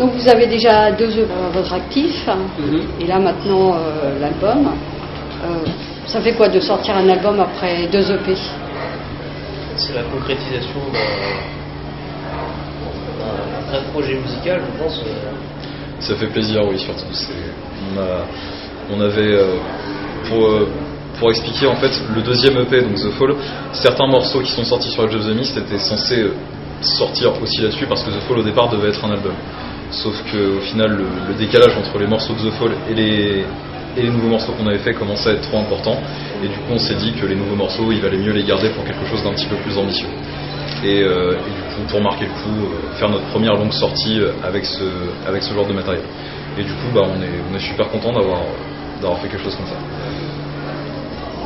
Donc vous avez déjà deux EP à votre actif, Mhm. et là maintenant euh, l'album. Euh, ça fait quoi de sortir un album après deux EP C'est la concrétisation d'un vrai projet musical, je pense. euh, Ça fait plaisir, oui, surtout. On, a, on avait, euh, pour, euh, pour expliquer, en fait, le deuxième EP, donc The Fall, certains morceaux qui sont sortis sur Edge of the Mist étaient censés sortir aussi là-dessus parce que The Fall au départ devait être un album. Sauf que au final, le, le décalage entre les morceaux de The Fall et les, et les nouveaux morceaux qu'on avait fait commençait à être trop important. Et du coup, on s'est dit que les nouveaux morceaux, il valait mieux les garder pour quelque chose d'un petit peu plus ambitieux. Et, euh, et du coup, pour marquer le coup, euh, faire notre première longue sortie euh, avec ce, avec ce genre de matériel. Et du coup, bah, on, est, on est super content d'avoir, d'avoir fait quelque chose comme ça.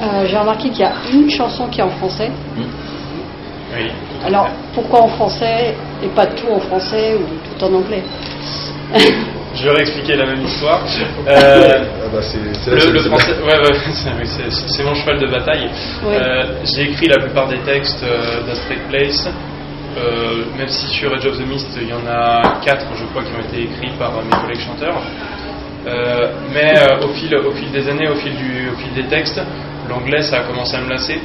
Euh, J'ai remarqué qu'il y a une chanson qui est en français. Oui. Alors pourquoi en français et pas tout en français ou tout en anglais Je vais réexpliquer la même histoire. Euh, Ah bah, c'est, c'est le, c'est- le c'est français, ouais, ouais, c'est, oui, c'est- c'est mon cheval de bataille. Ouais. Euh, j'ai écrit la plupart des textes euh, Place, euh, même si sur Edge of the Mist, il y en a quatre, je crois, qui ont été écrits par euh, mes collègues chanteurs. Euh, mais euh, au, fil, au fil des années, au fil, du, au fil des textes, l'anglais, ça a commencé à me lasser.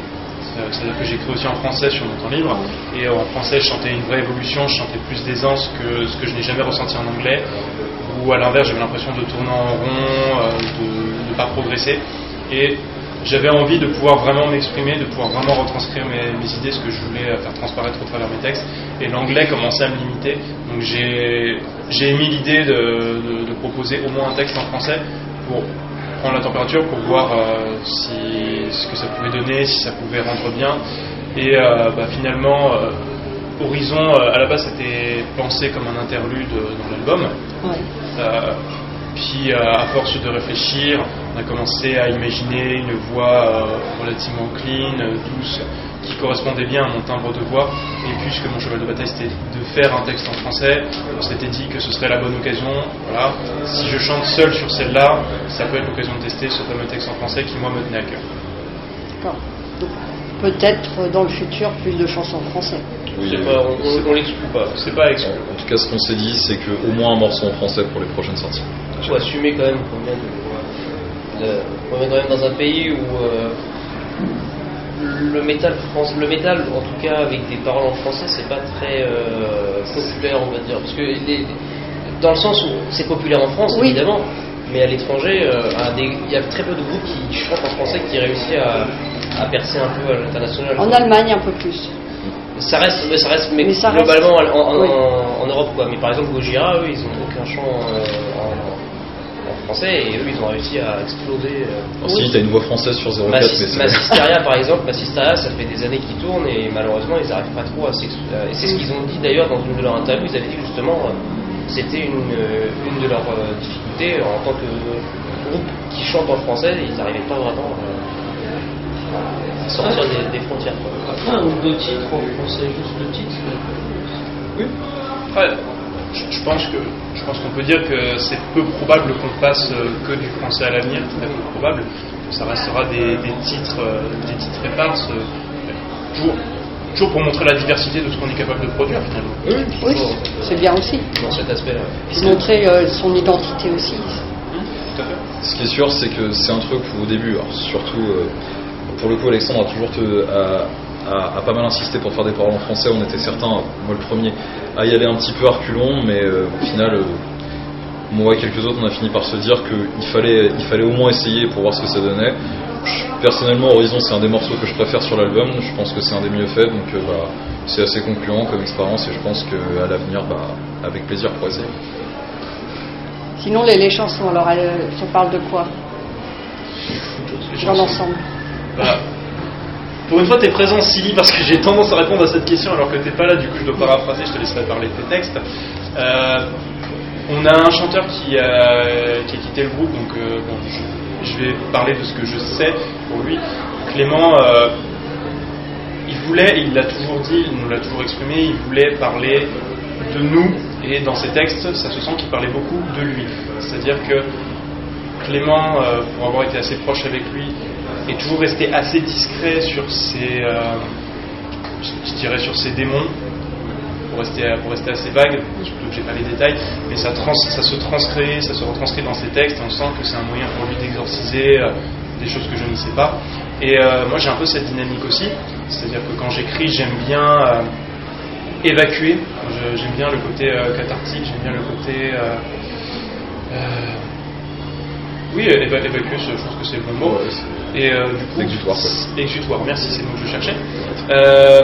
Euh, C'est-à-dire que j'écris aussi en français sur mon temps libre. Et en français, je chantais une vraie évolution, je chantais plus d'aisance que ce que je n'ai jamais ressenti en anglais. Ou à l'inverse, j'avais l'impression de tourner en rond, euh, de ne pas progresser. Et j'avais envie de pouvoir vraiment m'exprimer, de pouvoir vraiment retranscrire mes, idées, ce que je voulais euh, faire transparaître au travers mes textes. Et l'anglais commençait à me limiter. Donc j'ai émis l'idée de, de- de proposer au moins un texte en français pour prendre la température, pour voir euh, si, ce que ça pouvait donner, si ça pouvait rendre bien. Et euh, bah, finalement, euh, Horizon, à la base, c'était pensé comme un interlude dans l'album. Ouais. Puis, euh, à force de réfléchir, on a commencé à imaginer une voix euh, relativement clean, euh, douce, qui correspondait bien à mon timbre de voix. Et puisque mon cheval de bataille c'était de faire un texte en français, on s'était dit que ce serait la bonne occasion. Voilà. Si je chante seul sur celle-là, ça peut être l'occasion de tester ce fameux texte en français qui, moi, me tenait à cœur. D'accord. Peut-être euh, dans le futur plus de chansons français. Oui, c'est pas- on on- l'exclut pas. C'est pas exclu. En tout cas, ce qu'on s'est dit, c'est qu'au moins un morceau en français pour les prochaines sorties. Il faut assumer quand même qu'on vient, de- de- on vient quand même dans un pays où euh, le métal France, le métal en tout cas avec des paroles en français, c'est pas très euh, populaire on va dire, parce que les- dans le sens où c'est populaire en France Oui. évidemment, mais à l'étranger, euh, il y a très peu de groupes qui chantent en français qui réussissent à, à percer un peu à l'international. En Allemagne un peu plus. Ça reste, mais ça reste, mais, Mais ça reste- globalement en, en- Oui. en- Europe quoi. Mais par exemple Gojira, eux, ils ont aucun chant euh, en, en français et eux, ils ont réussi à exploser. euh. Alors, si, t'as une voix française sur 04, mais Massis- c'est. Massisteria par exemple, Massisteria, ça fait des années qu'ils tournent et malheureusement ils n'arrivent pas trop à s'exprimer. Et c'est ce qu'ils ont dit d'ailleurs dans une de leurs interviews. Ils avaient dit justement, euh, c'était une, euh, une de leurs euh, difficultés en tant que groupe qui chante en français, ils n'arrivaient pas vraiment euh, à sortir des, des frontières. Après, un ou deux titres en français, juste le titre. Oui. Après, je, je pense que je pense qu'on peut dire que c'est peu probable qu'on fasse euh, que du français à l'avenir, très peu probable. Ça restera des, des titres, euh, des titres éparses, euh, toujours, toujours pour montrer la diversité de ce qu'on est capable de produire finalement. Oui, c'est bien aussi. Dans cet aspect-là. Montrer euh, son identité aussi. Tout à fait. Ce qui est sûr, c'est que c'est un truc où au début, alors surtout euh, pour le coup, Alexandre a toujours te- a, a- a pas mal insisté pour faire des paroles en français. On était certains, moi le premier, à y aller un petit peu à reculons, mais euh, au final, euh, moi et quelques autres, on a fini par se dire qu'il fallait, il fallait au moins essayer pour voir ce que ça donnait. Personnellement, Horizon, c'est un des morceaux que je préfère sur l'album. Je pense que c'est un des mieux faits, donc euh, bah, c'est assez concluant comme expérience et je pense qu'à l'avenir, bah, avec plaisir pour essayer. Sinon les, les chansons, alors elles, ça parle de quoi? Dans l'ensemble. Bah, pour une fois, tu es présent, Silly, parce que j'ai tendance à répondre à cette question alors que t'es pas là, du coup, je dois paraphraser, je te laisserai parler de tes textes. Euh, on a un chanteur qui, a- qui a quitté le groupe, donc euh, je, vais parler de ce que je sais pour lui. Clément, euh, il voulait, il l'a toujours dit, il nous l'a toujours exprimé, il voulait parler de nous, et dans ses textes, ça se sent qu'il parlait beaucoup de lui. C'est-à-dire que Clément, euh, pour avoir été assez proche avec lui, est toujours resté assez discret sur ses, euh, je dirais sur ses démons. pour rester, pour rester assez vague, surtout que j'ai pas les détails, mais ça, trans, ça se transcrit, ça se retranscrit dans ses textes, et on sent que c'est un moyen pour lui d'exorciser euh, des choses que je ne sais pas. Et euh, moi j'ai un peu cette dynamique aussi, c'est-à-dire que quand j'écris, j'aime bien évacuer, j'aime bien le côté cathartique, j'aime bien le côté... oui, éva- évacuer, je pense que c'est le bon mot. C'est- Et euh, du coup, Exutoire, quoi. Exutoire, merci, c'est le mot que je cherchais. Euh,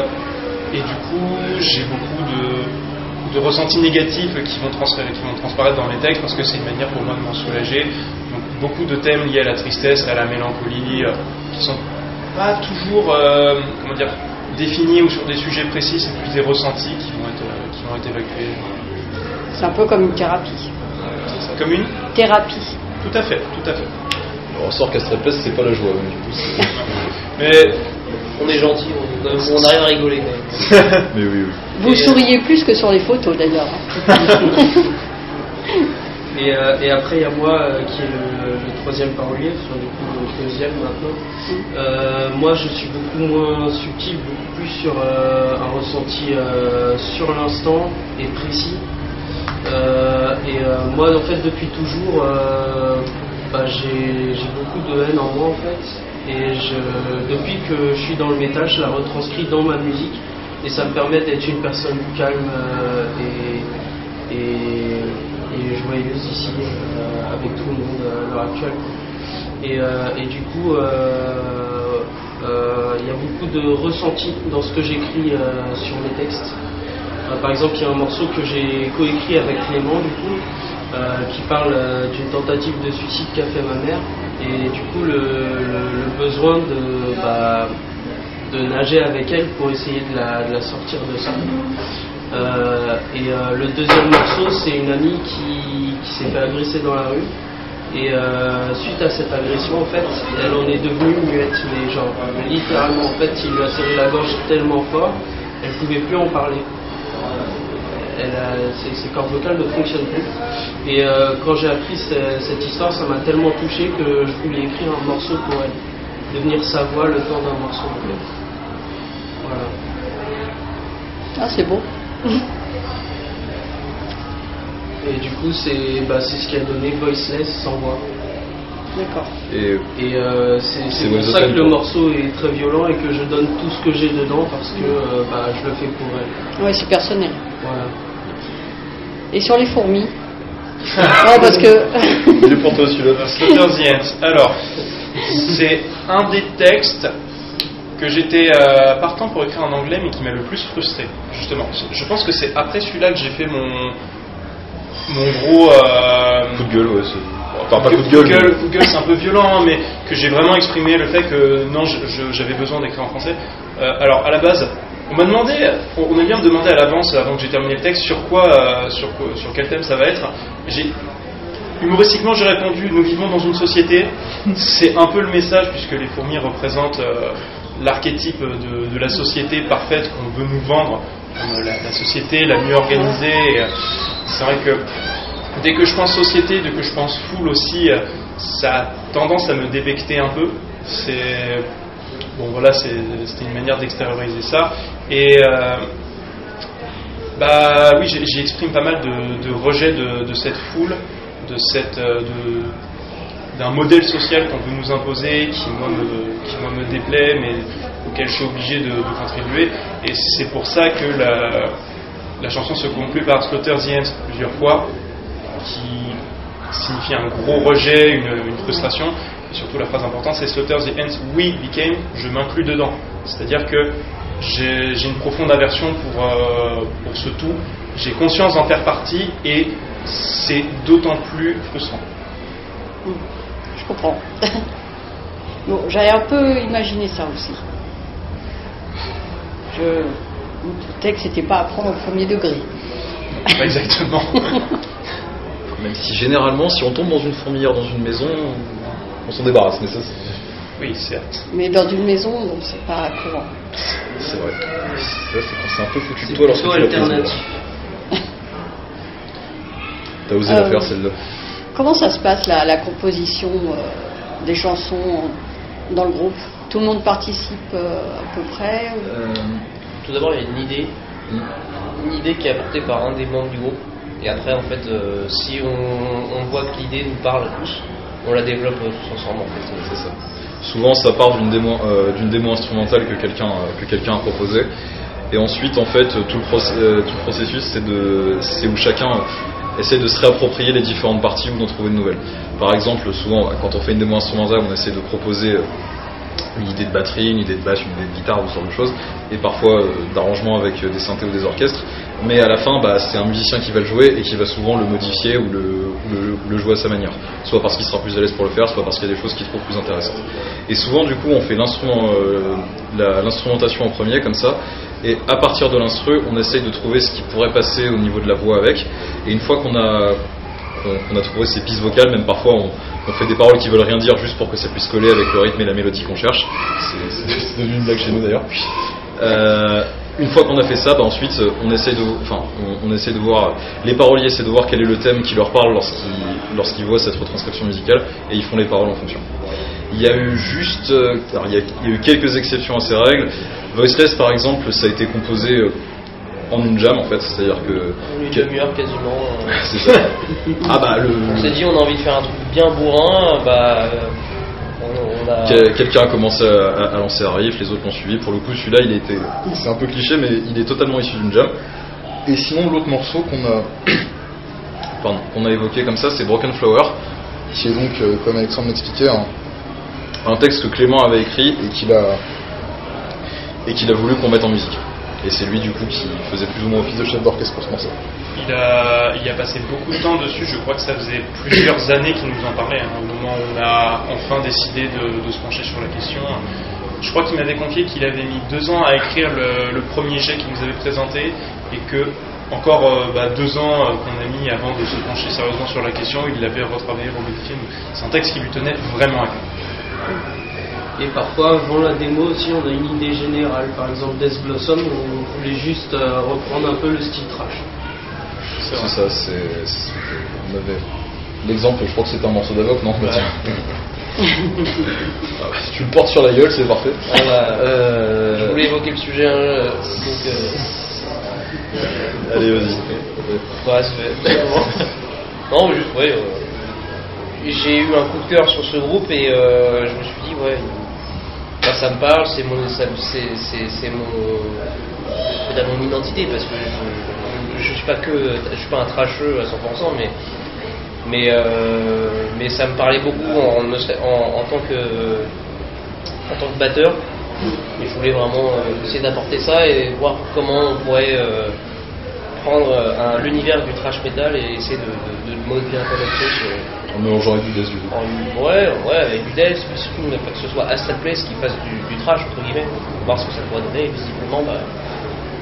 et du coup, j'ai beaucoup de, de ressentis négatifs qui vont, transférer, qui vont transparaître dans les textes parce que c'est une manière pour moi de m'en soulager. Donc, beaucoup de thèmes liés à la tristesse, à la mélancolie, euh, qui sont pas toujours, euh, comment dire, définis ou sur des sujets précis, c'est plus des ressentis qui vont être, euh, qui vont être évacués. C'est un peu comme une thérapie. Comme une Thérapie. Tout à fait, tout à fait. On ressort qu'à cette place, c'est pas la joie. donc, du coup, c'est- Mais On est gentil, on, on arrive à rigoler quand même. Mais oui, oui. Vous Et, euh, souriez plus que sur les photos d'ailleurs. Et, euh, et après, il y a moi euh, qui est le, le troisième parolier, enfin du coup le deuxième maintenant. Euh, moi, je suis beaucoup moins subtil, beaucoup plus sur euh, un ressenti euh, sur l'instant et précis. Euh, et euh, moi, en fait, depuis toujours, euh, bah, j'ai beaucoup de haine en moi, en fait. Et je, depuis que je suis dans le métal, je la retranscris dans ma musique. Et ça me permet d'être une personne calme euh, et, joyeuse ici, euh, avec tout le monde à l'heure actuelle. Et, euh, du coup, euh, euh, il y a beaucoup de ressenti dans ce que j'écris euh, sur mes textes. Euh, par exemple, il y a un morceau que j'ai coécrit avec Clément, du coup, euh, qui parle euh, d'une tentative de suicide qu'a fait ma mère. Et du coup, le, besoin de, bah, de nager avec elle pour essayer de la, sortir de ça. Euh, et le deuxième morceau, c'est une amie qui, s'est fait agresser dans la rue. Et suite à cette agression, en fait, elle en est devenue muette, mais genre littéralement, en fait, il lui a serré la gorge tellement fort, elle pouvait plus en parler. Elle a- ses, ses cordes vocales ne fonctionnent plus. Et euh, quand j'ai appris ce- cette histoire, ça m'a tellement touché que je voulais écrire un morceau pour elle, devenir sa voix le temps d'un morceau. Voilà. Ah, c'est beau. Et du coup, c'est bah, c'est ce qui a donné Voiceless sans voix. D'accord. Et Et euh, c'est pour ça que le morceau est très violent et que je donne tout ce que j'ai dedans parce que euh, bah, je le fais pour elle. Ouais, c'est personnel. Voilà. Et sur les fourmis Non, parce que. il est pour toi celui-là. Slaughter the Ants. Alors, c'est un des textes que j'étais euh, partant pour écrire en anglais, mais qui m'a le plus frustré, justement. Je- pense que c'est après celui-là que j'ai fait mon, mon gros. euh, Coup de gueule, ouais. c'est- Enfin, pas coup de gueule. mais- coup de gueule, c'est un peu violent, hein, mais que j'ai vraiment exprimé le fait que non, j'avais besoin d'écrire en français. Euh, alors, à la base, on m'a demandé, on on a bien me demander à l'avance, avant que j'ai terminé le texte, sur quoi, euh, sur, quel thème ça va être. Humoristiquement, j'ai répondu Nous vivons dans une société. C'est un peu le message, puisque les fourmis représentent euh, l'archétype de, la société parfaite qu'on veut nous vendre, comme la, société la mieux organisée. Euh, C'est vrai que dès que je pense société, dès que je pense foule aussi, euh, ça a tendance à me débecter un peu. C'est bon, voilà, c'était une manière d'extérioriser ça. Et euh, bah oui, j'ai- j'y exprime pas mal de, rejet de, cette foule, de cette euh, de- d'un modèle social qu'on veut nous imposer, qui moi me, qui moi me déplaît, mais auquel je suis obligé de, contribuer. Et c'est pour ça que la, la chanson se conclut par Slaughter the Ants plusieurs fois, qui signifie un gros rejet, une frustration. Et surtout la phrase importante, c'est Slaughter the Ants we became, je m'inclus dedans. C'est-à-dire que j'ai j'ai une profonde aversion pour, euh, pour ce tout, j'ai conscience d'en faire partie et c'est d'autant plus frustrant. Je comprends. bon, j'avais un peu imaginé ça aussi. Je me doutais que c'était pas à prendre au premier degré. Pas exactement. Même si généralement, si on tombe dans une fourmilière, dans une maison, on s'en débarrasse. Mais ça, c'est- oui, certes. Mais dans une maison, bon, c'est pas courant. c'est vrai. Ça, c'est un peu foutu de toi lorsque tu l'as. T'as osé Euh, la faire celle-là. Comment ça se passe la, la composition euh, des chansons dans le groupe? Tout le monde participe euh, à peu près ou- Euh, Tout d'abord, il y a une idée. une idée qui est apportée par un des membres du groupe. Et après, en fait, euh, si on, on voit que l'idée nous parle tous, on la développe euh, tous ensemble. C'est. Souvent, ça part d'une démo, euh, instrumentale que quelqu'un euh, que a proposé, et ensuite, en fait, tout le, processus, c'est de, c'est où chacun essaie de se réapproprier les différentes parties ou d'en trouver de nouvelles. Par exemple, souvent, quand on fait une démo instrumentale, on essaie de proposer une idée de batterie, une idée de basse, une idée de guitare ou ce genre de choses, et parfois euh, d'arrangement avec des synthés ou des orchestres. Mais à la fin, bah, c'est un musicien qui va le jouer et qui va souvent le modifier ou le, ou le- ou le jouer à sa manière. Soit parce qu'il sera plus à l'aise pour le faire, soit parce qu'il y a des choses qu'il trouve plus intéressantes. Et souvent, du coup, on fait euh, l'instrumentation en premier, comme ça, et à partir de l'instru, on essaye de trouver ce qui pourrait passer au niveau de la voix avec. Et une fois qu'on a trouvé ces pistes vocales, même parfois on, fait des paroles qui veulent rien dire juste pour que ça puisse coller avec le rythme et la mélodie qu'on cherche. C'est devenu une blague chez nous d'ailleurs. Euh, une fois qu'on a fait ça, bah ensuite euh, on essaie de, enfin, on, on essaie de voir les paroliers, c'est de voir quel est le thème qui leur parle lorsqu'ils voient cette retranscription musicale et ils font les paroles en fonction. Il y a eu juste, euh, alors, il, y a, il y a eu quelques exceptions à ces règles. Voiceless par exemple, ça a été composé euh, en une jam en fait, c'est-à-dire que Une demi-heure quasiment. euh, c'est ça. ah bah le, On s'est dit, on a envie de faire un truc bien bourrin, bah. Euh, on, on a. Quelqu'un commencé à, lancer un riff, les autres l'ont suivi. Pour le coup, celui-là, il été. C'est un peu cliché, mais il est totalement issu d'une jam. Et sinon, l'autre morceau qu'on a, évoqué comme ça, c'est Broken Flower, qui est donc, euh, comme Alexandre m'expliquait, un, texte que Clément avait écrit et qu'il a voulu qu'on mette en musique. Et c'est lui, du coup, qui faisait plus ou moins office de chef d'orchestre pour ce morceau. Il a, il a passé beaucoup de temps dessus, je crois que ça faisait plusieurs années qu'il nous en parlait, hein, au moment où on a enfin décidé de, se pencher sur la question. Je crois qu'il m'avait confié qu'il avait mis deux ans à écrire le, premier jet qu'il nous avait présenté et que encore euh, bah, deux ans euh, qu'on a mis avant de se pencher sérieusement sur la question, il l'avait retravaillé, remodifié. C'est un texte qui lui tenait vraiment à cœur. Et parfois, avant la démo aussi, on a une idée générale. Par exemple, Death Blossom, on voulait juste euh, reprendre un peu le style trash. C'est ça, c'est. On avait. L'exemple, je crois que c'était un morceau d'Avoc, non? Bah, tiens. Ah, si tu le portes sur la gueule, c'est parfait. Ah bah, Euh, Je voulais évoquer le sujet, hein, euh, donc. euh, Allez, vas-y. Ouais, c'est fait. non, mais juste, ouais. euh, j'ai eu un coup de cœur sur ce groupe et euh, je me suis dit, ouais, ça me parle, c'est mon, mon, mon identité parce que je, je, je suis pas que, je suis pas un trasheux à 100%, mais, mais, euh, mais ça me parlait beaucoup en, en, en tant que, en tant que batteur. Et je voulais vraiment euh, essayer d'apporter ça et voir comment on pourrait euh, prendre euh, un- l'univers du trash metal et essayer de, de, de un peu là-dessus. mélangeant avec du death du coup. en- ouais, ouais, avec du death, mais surtout ne pas que ce soit Astral Place qui fasse du, du trash, entre guillemets, voir ce que ça pourrait donner. Et visiblement, bah,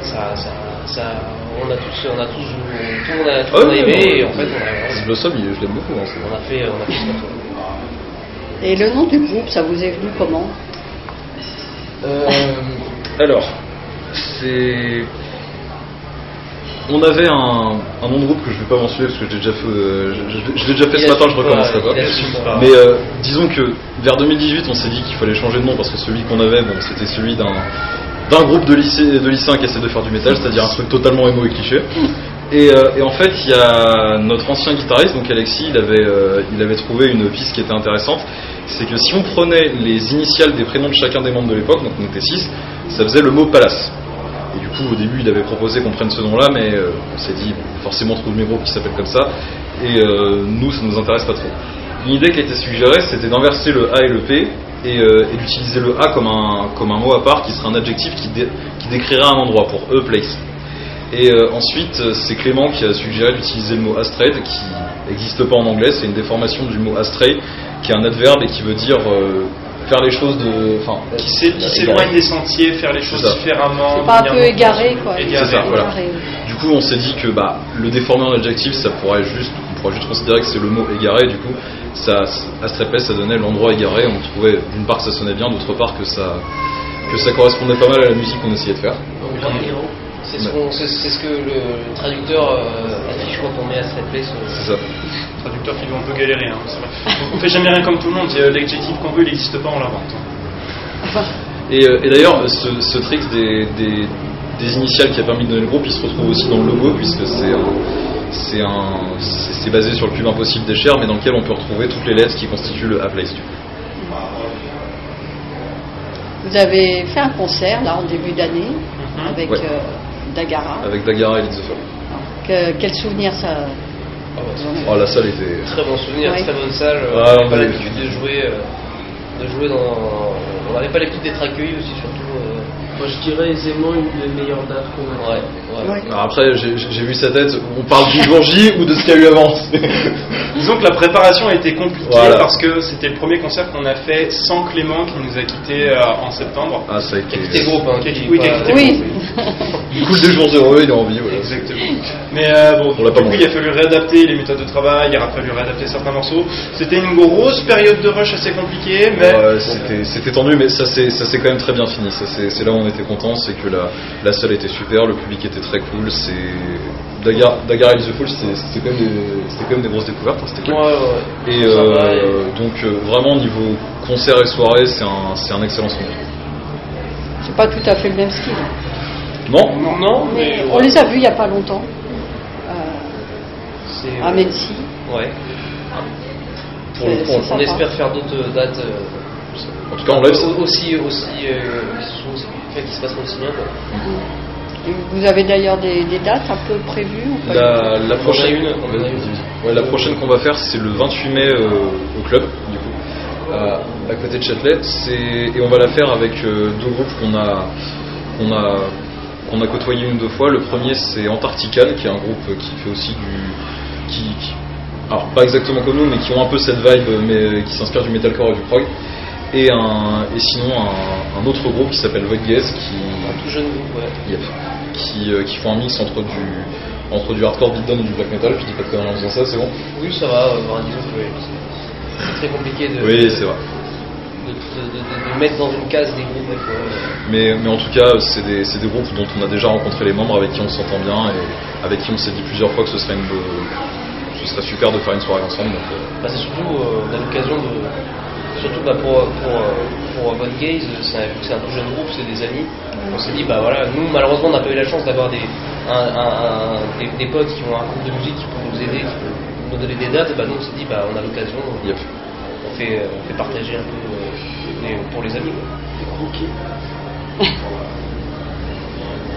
ça, ça, ça, on a tous, on a tous, tout le monde a, tout Ah a aimé, et en fait, on a, Blossom, je l'aime beaucoup. hein, on a fait, on a fait ce. Et le nom du groupe, ça vous est venu comment? Euh, alors, c'est. On avait un, un nom de groupe que je vais pas mentionner parce que je l'ai déjà fait, euh, je, je- je l'ai déjà fait ce matin, je recommencerai pas, pas. Mais euh, disons que vers 2018, on s'est dit qu'il fallait changer de nom parce que celui qu'on avait, bon, c'était celui d'un d'un groupe de, lycée, de lycéens qui essaie de faire du métal, c'est-à-dire un truc totalement émo et cliché. Et, euh, et en fait, il y a notre ancien guitariste, donc Alexis, il avait, il avait trouvé une piste qui était intéressante. C'est que si on prenait les initiales des prénoms de chacun des membres de l'époque, donc on était 6, ça faisait le mot palace. Coup, au début, il avait proposé qu'on prenne ce nom-là, mais euh, on s'est dit, forcément, trouve mes groupes qui s'appellent comme ça. Et euh, nous, ça nous intéresse pas trop. Une idée qui a été suggérée, c'était d'inverser le A et le P et, euh, d'utiliser le A comme un, comme un mot à part qui serait un adjectif qui, qui décrirait un endroit pour E place. Et ensuite, c'est Clément qui a suggéré d'utiliser le mot astrade, qui n'existe pas en anglais, c'est une déformation du mot astray, qui est un adverbe et qui veut dire faire les choses de. Enfin, Qui s'é- qui s'éloigne des sentiers, faire les choses différemment. C'est pas un peu égaré, quoi. Égaré. C'est ça, voilà. Égaré. Du coup, on s'est dit que bah, le déformer en adjectif, ça pourrait juste, on pourrait juste considérer que c'est le mot égaré. Du coup, ça, Astrépès, ça donnait l'endroit égaré. On trouvait d'une part que ça sonnait bien, d'autre part que ça, que ça correspondait pas mal à la musique qu'on essayait de faire. C'est ce, qu'on- c'est- c'est ce que le traducteur euh, affiche quand on met Astral Place. euh, C'est ça. Traducteur qui doit un peu galérer. Hein, c'est vrai. On fait jamais rien comme tout le monde. Euh, L'adjectif qu'on veut, il n'existe pas, on l'invente. Et, euh, et d'ailleurs, ce, ce trick des, des, des initiales qui a permis de donner le groupe, il se retrouve aussi dans le logo, puisque c'est un- c'est un- c'est- c'est basé sur le cube impossible des chairs, mais dans lequel on peut retrouver toutes les lettres qui constituent le A-Place. Vous avez fait un concert là en début d'année avec Ouais. euh, Dagara. Avec Dagara et Fall. Que- quel souvenir ça Oh, la salle était. Très bon souvenir, Ouais. très bonne salle. Ouais, on n'avait pas l'habitude de jouer, euh, de jouer dans. On n'avait pas l'habitude d'être accueillis aussi, surtout. euh, Moi je dirais aisément une des meilleures dates qu'on a. Ouais, ouais. Ouais. Alors après, j'ai vu sa tête. On parle du jour J ou de ce qu'il y a eu avant Disons que la préparation a été compliquée Voilà. parce que c'était le premier concert qu'on a fait sans Clément qui nous a quittés euh, en septembre. Ah, ça a Qui a été. quitté groupe, hein, Qui a qui- quitté- oui, qui a pas- quitté Oui. Il coule des jours heureux, il est en vie. Voilà. Exactement. Mais euh, bon, On du coup, il a fallu réadapter les méthodes de travail, il a fallu réadapter certains morceaux. C'était une grosse période de rush assez compliquée, mais Ouais, c'était- tendu, mais ça s'est quand même très bien fini. C'est là où on était content, c'est que la, la salle était super, le public était très cool. C'est Dagar, Dagar et The Fall, c'était quand même des c'était quand même des grosses découvertes. hein, C'était cool. ouais, ouais. Et euh, donc euh, vraiment niveau concert et soirée, c'est un excellent souvenir. C'est pas tout à fait le même style. Non, et- Non, mais. Mais on les a vus il n'y a pas longtemps euh, à Mency. Ouais. Pour le C'est- coup, c'est on- On espère faire d'autres dates. euh, en tout cas en live, c'est- au- aussi, aussi, euh, qui se passeront aussi bien. quoi. Et Vous avez d'ailleurs des, des dates un peu prévues ou pas La, la prochaine. Ouais, la prochaine qu'on va faire, c'est le 28 mai euh, au club, du coup, à, à côté de Châtelet. Et on va la faire avec euh, deux groupes qu'on a, qu'on a, qu'on a côtoyé une ou deux fois. Le premier, c'est Antarctical, qui est un groupe qui fait aussi du, qui, qui- alors pas exactement comme nous, mais qui ont un peu cette vibe, mais qui s'inspire du metalcore et du prog. Et, un, et sinon un, un autre groupe qui s'appelle Void Gaze, qui, Un tout jeune groupe, ouais. Yep. Qui, euh, qui font un mix entre du, entre du hardcore beatdown et du black metal. Je dis pas de conneries en disant ça, c'est bon Oui, ça va, euh, enfin, disons que c'est- très compliqué de, Oui, c'est vrai. de, de- de- de mettre dans une case des groupes. quoi. Mais, mais en tout cas, c'est des, des groupes dont on a déjà rencontré les membres, avec qui on s'entend bien et avec qui on s'est dit plusieurs fois que ce serait, une, be- ce serait super de faire une soirée ensemble. Euh, Bah, c'est surtout, euh, on a l'occasion de. Surtout bah, pour, pour, pour Von Gaze, c'est un, c'est un tout jeune groupe, c'est des amis. On s'est dit, bah voilà, nous malheureusement on n'a pas eu la chance d'avoir des, des, des potes qui ont un groupe de musique qui peuvent nous aider, qui peuvent nous donner des dates, et bah nous on s'est dit, bah on a l'occasion, yep. on, fait, on fait partager un peu euh, les- pour les amis. quoi.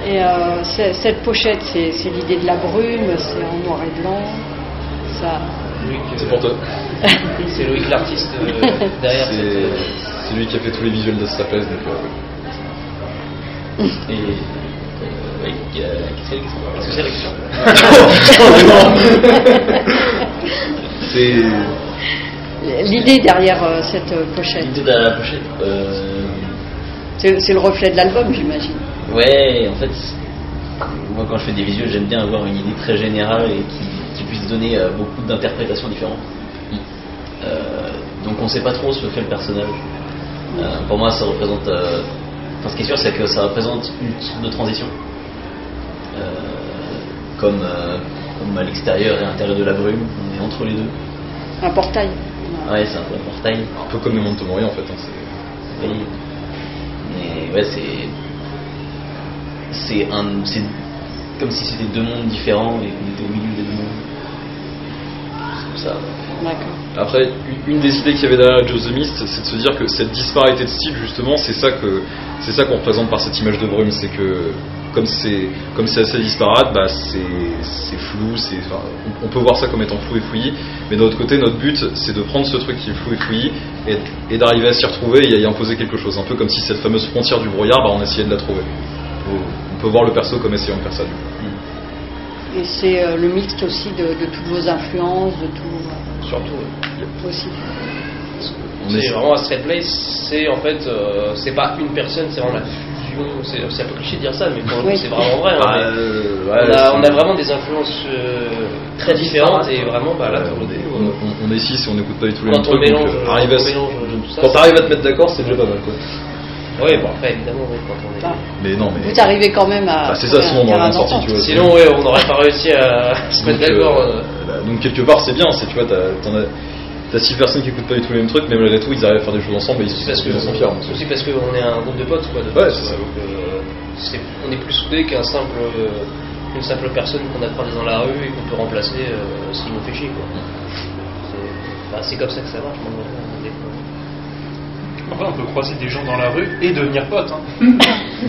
Et euh, cette pochette, c'est l'idée de la brume, c'est en noir et blanc. Ça, C'est pour toi. c'est Loïc l'artiste euh, derrière C'est cette. euh, c'est lui qui a fait tous les visuels de sa place. Donc, euh, Et. euh, euh, qu'est-ce que c'est c'est la question c'est. l'idée derrière euh, cette euh, pochette, L'idée de la pochette. Euh, c'est le reflet de l'album, j'imagine. ouais, en fait, moi quand je fais des visuels, j'aime bien avoir une idée très générale et qui, qui puisse donner euh, beaucoup d'interprétations différentes. Euh, donc on sait pas trop ce que fait le personnage. Euh, pour moi, ça représente. euh, Enfin, ce qui est sûr, c'est que ça représente une sorte de transition. Euh, comme, euh, comme à l'extérieur et à l'intérieur de la brume, on est entre les deux. Un portail. Ouais, c'est un peu un portail. Un peu comme Memento Mori en fait. hein, c'est- Oui. Mais ouais, c'est. C'est un. C'est comme si c'était deux mondes différents et qu'on était au milieu des deux ça. Après, une- des idées qu'il y avait derrière Joe the Mist, c'est de se dire que cette disparité de style, justement, c'est ça que c'est ça qu'on représente par cette image de brume, c'est que comme c'est comme c'est assez disparate, bah c'est c'est flou, c'est enfin, on, peut voir ça comme étant flou et fouillis, mais d'un autre côté, notre but, c'est de prendre ce truc qui est flou et fouillis et, et d'arriver à s'y retrouver et à y imposer quelque chose, un peu comme si cette fameuse frontière du brouillard, bah on essayait de la trouver. On peut, on peut voir le perso comme essayant de faire ça. Du coup. Et c'est euh, le mixte aussi de, de toutes vos influences, de tout Surtout. euh, aussi. On C'est vraiment à Straight Place, c'est en fait, euh, c'est pas une personne, c'est vraiment la fusion. C'est un peu cliché de dire ça, mais Oui. c'est vraiment vrai. hein, Bah, euh, on, a, c'est- on a vraiment des influences euh, très différentes et vraiment, bah, là, on, est, on, on- est six et on n'écoute pas du tout les mêmes trucs. donc, mélange, à ça. Quand t'arrives à te mettre d'accord, c'est déjà pas mal quoi. Oui, bon, après, évidemment, oui, quand on est. Enfin, Mais non, mais. vous arrivez quand même à. Bah, c'est ça, sinon on aurait terrain sorti, d'entente. tu vois. Sinon, ouais, on n'aurait pas réussi à se Donc, mettre d'accord. euh, euh. bah, donc quelque part c'est bien, c'est tu vois, t'as t'en as- t'as six personnes qui écoutent pas du tout les mêmes trucs, mais malgré tout ils arrivent à faire des choses ensemble et ils sont, parce que ils sont fiers. donc, aussi parce qu'on est un groupe de potes quoi. De Ouais, c'est ça. donc, euh, c'est- on est plus soudé qu'un simple, euh, une simple personne qu'on a croisée dans la rue et qu'on peut remplacer euh, s'il nous fait chier. quoi. C'est bah, c'est comme ça que ça marche. Après, on peut croiser des gens dans la rue et devenir potes. hein.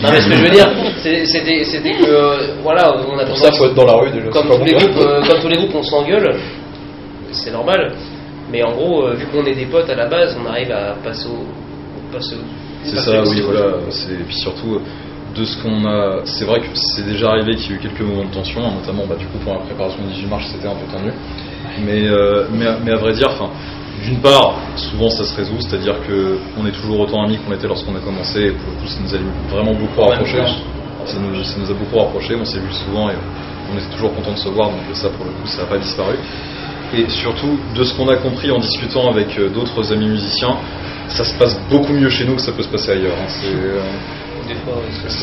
Non mais ce que je veux dire, c'est- c'était c'était que euh, voilà, on a Pour ça, faut être dans la rue déjà. comme tous les groupes, euh, comme tous les groupes, on s'engueule, c'est normal. Mais en gros, euh, vu qu'on est des potes à la base, on arrive à passer au, passer au- C'est ça, oui, voilà. Et puis surtout de ce qu'on a. C'est vrai que c'est déjà arrivé qu'il y a eu quelques moments de tension, hein, notamment bah, du coup pour la préparation du 18 mars, c'était un peu tendu. Mais euh, mais, mais à vrai dire, enfin. D'une part, souvent ça se résout, c'est-à-dire que on est toujours autant amis qu'on était lorsqu'on a commencé, et pour le coup ça nous a vraiment beaucoup rapprochés. Ça nous, ça nous a beaucoup rapprochés, on s'est vu souvent et on était toujours content de se voir, donc ça pour le coup ça n'a pas disparu. Et surtout, de ce qu'on a compris en discutant avec euh, d'autres amis musiciens, ça se passe beaucoup mieux chez nous que ça peut se passer ailleurs. hein. C'est, euh,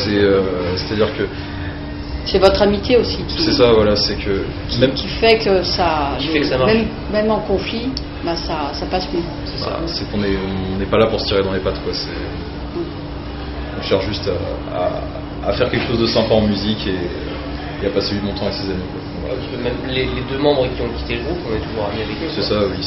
euh, c'est-à-dire que C'est votre amitié aussi qui, c'est ça, voilà, c'est que qui, même qui fait que ça, Qui fait que ça marche. même, même en conflit, bah, ça, ça passe mieux. C'est ça. bah, c'est qu'on est, on n'est pas là pour se tirer dans les pattes, quoi. C'est, on cherche juste à, à- à faire quelque chose de sympa en musique et, et à passer du bon temps avec ses amis. quoi. Voilà. Parce que même les, les deux membres qui ont quitté le groupe, on est toujours amis avec eux. C'est ça, oui.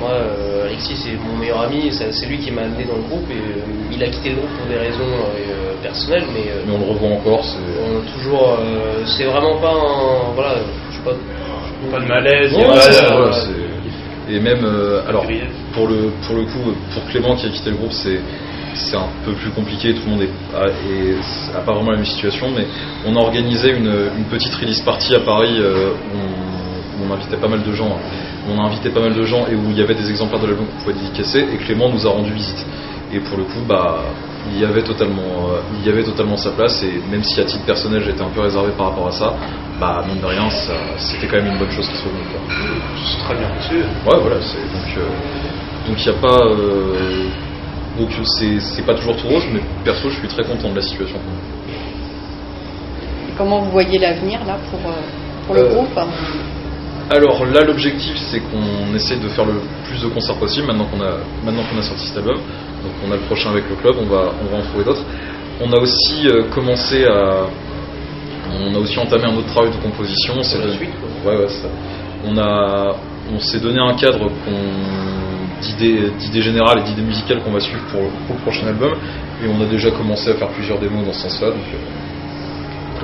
Moi, euh, Alexis, c'est mon meilleur ami, c'est c'est lui qui m'a amené dans le groupe et euh, il a quitté le groupe pour des raisons euh, personnelles, mais euh, mais on le revoit encore. C'est, on a toujours. euh, c'est vraiment pas un. Voilà, je sais pas. Pas de malaise, il y a Ouais, ça, c'est- Et même, euh, alors, pour le, pour le coup, pour Clément qui a quitté le groupe, c'est, c'est un peu plus compliqué. Tout le monde est, a, est- a pas vraiment la même situation, mais on a organisé une, une petite release party à Paris euh, où, on, où on invitait pas mal de gens. hein. On a invité pas mal de gens et où il y avait des exemplaires de l'album qu'on pouvait dédicacer. Et Clément nous a rendu visite. Et pour le coup, bah, il y avait totalement, euh, il y avait totalement sa place. Et même si à titre personnel j'étais un peu réservé par rapport à ça, bah mine de rien, ça- c'était quand même une bonne chose qui soit venue. C'est très bien reçu. Ouais, voilà, c'est donc euh, donc il y a pas euh, donc c'est c'est pas toujours tout rose, mais perso je suis très content de la situation. Et comment vous voyez l'avenir là pour, euh, pour le Euh, groupe Alors là l'objectif c'est qu'on essaie de faire le plus de concerts possible maintenant qu'on a maintenant qu'on a sorti cet album. Donc on a le prochain avec le club, on va on va en trouver d'autres. On a aussi euh, commencé à on a aussi entamé un autre travail de composition. C'est la suite, quoi. Ouais ouais c'est ça. On a on s'est donné un cadre d'idées d'idées générales et d'idées musicales qu'on va suivre pour, pour le prochain album et on a déjà commencé à faire plusieurs démos dans ce sens-là. Donc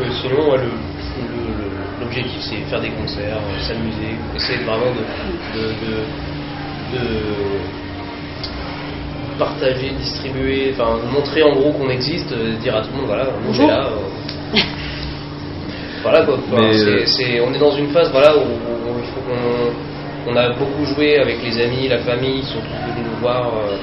euh, sinon, ouais, le- le- le- l'objectif c'est faire des concerts, euh, s'amuser, essayer vraiment de, de, de- de partager, distribuer, enfin de montrer en gros qu'on existe, euh, dire à tout le monde voilà, on est Bonjour. là. euh. voilà quoi. Enfin, Mais, c'est- c'est- on est dans une phase voilà, où, où il faut qu'on on a beaucoup joué avec les amis, la famille, ils sont tous venus nous voir. euh,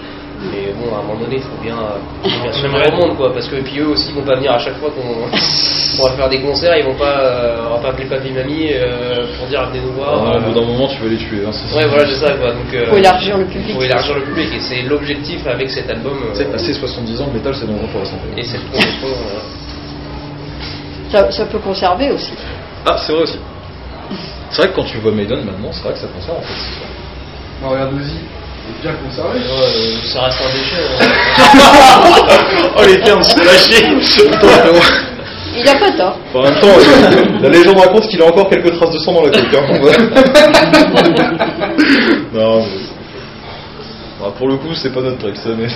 mais bon, à un moment donné, il faut bien, bien s'ouvrir au monde, quoi, parce que puis eux aussi, ils vont pas venir à chaque fois qu'on on va faire des concerts, ils vont pas, euh, on va pas appeler papy mamie euh, pour dire venez nous voir. au bout euh. d'un moment tu vas les tuer. hein, c'est- Ouais, voilà, c'est ça, quoi. Donc, euh, Faut élargir le public. Faut élargir le public, et c'est l'objectif avec cet album. euh, sais, passer 70 ans, le métal c'est dangereux pour la santé. et cette conception. euh, ça, ça peut conserver aussi. Ah, c'est vrai aussi. C'est vrai que quand tu vois Maiden maintenant, c'est vrai que ça conserve en fait. c'est est bien conservé. ouais, euh, ça reste un déchet. hein. oh les termes, c'est lâché Putain, frérot. Il a pas tort. Enfin, En même temps, euh, la légende raconte qu'il a encore quelques traces de sang dans la coque. Hein. non, mais... Bah, pour le coup, c'est pas notre truc, ça, mais.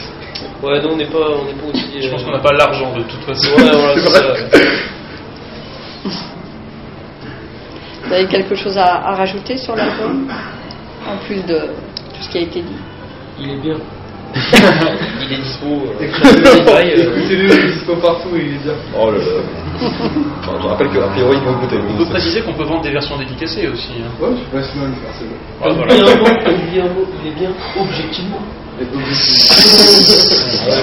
Ouais, non, on n'est pas, on n'est pas aussi. Je pense euh, qu'on n'a pas l'argent de toute façon. Ouais, voilà, c'est ça. Vous avez quelque chose à, à rajouter sur l'album? En plus de ce qui a été dit. Il est bien. Il est dispo. euh, euh, Écoutez-le, il est dispo partout, il est bien. Oh là là. Enfin, je rappelle qu'a priori, ils vont écouter. On peut préciser qu'on peut vendre des versions dédicacées aussi. hein. Ouais, je c'est bon. Ah, Il voilà. est bien, il est bien, il est bien objectivement. Et euh,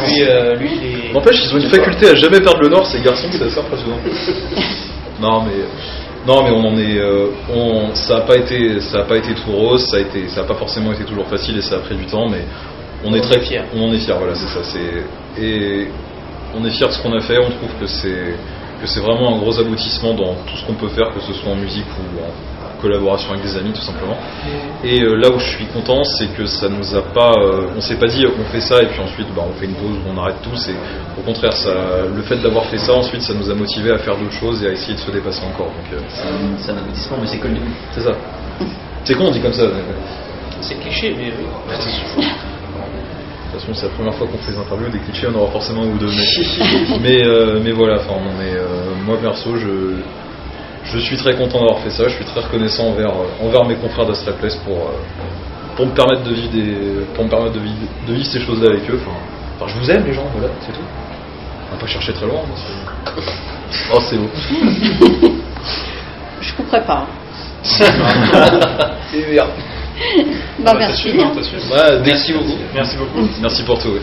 lui, euh, lui, il est. N'empêche, ils ont une faculté à jamais perdre le nord, ces garçons, c'est assez impressionnant. non, mais. Non, mais on en est. euh, on, ça a pas été, ça a pas été tout rose, ça a été, ça a pas forcément été toujours facile et ça a pris du temps, mais on est très est fiers. On en est fiers, voilà, c'est ça. C'est et on est fiers de ce qu'on a fait. On trouve que c'est que c'est vraiment un gros aboutissement dans tout ce qu'on peut faire, que ce soit en musique ou collaboration avec des amis tout simplement. Et euh, là où je suis content, c'est que ça nous a pas, euh, on s'est pas dit on fait ça et puis ensuite bah, on fait une pause, on arrête tout. C'est au contraire ça, le fait d'avoir fait ça ensuite, ça nous a motivé à faire d'autres choses et à essayer de se dépasser encore. Donc euh, C'est un, aboutissement, mais c'est début. c'est ça. C'est con, on dit comme ça. C'est cliché, mais oui. De toute façon, c'est la première fois qu'on fait des interviews, des clichés, on aura forcément un ou deux. Mais, mais, euh, mais voilà, enfin, euh, moi perso, je, je suis très content d'avoir fait ça, je suis très reconnaissant envers, euh, envers mes confrères d'Astral Place pour, euh, pour me permettre de vivre, des, pour me permettre de vivre, de vivre ces choses-là avec eux. Enfin, enfin, je vous aime les gens, voilà, c'est tout. On va pas chercher très loin. c'est- Oh, c'est beau. Je couperai pas. Et merde. Bah, Bah, merci. t'assumes, hein, hein. Merci beaucoup. Merci beaucoup. Merci pour tout. ouais.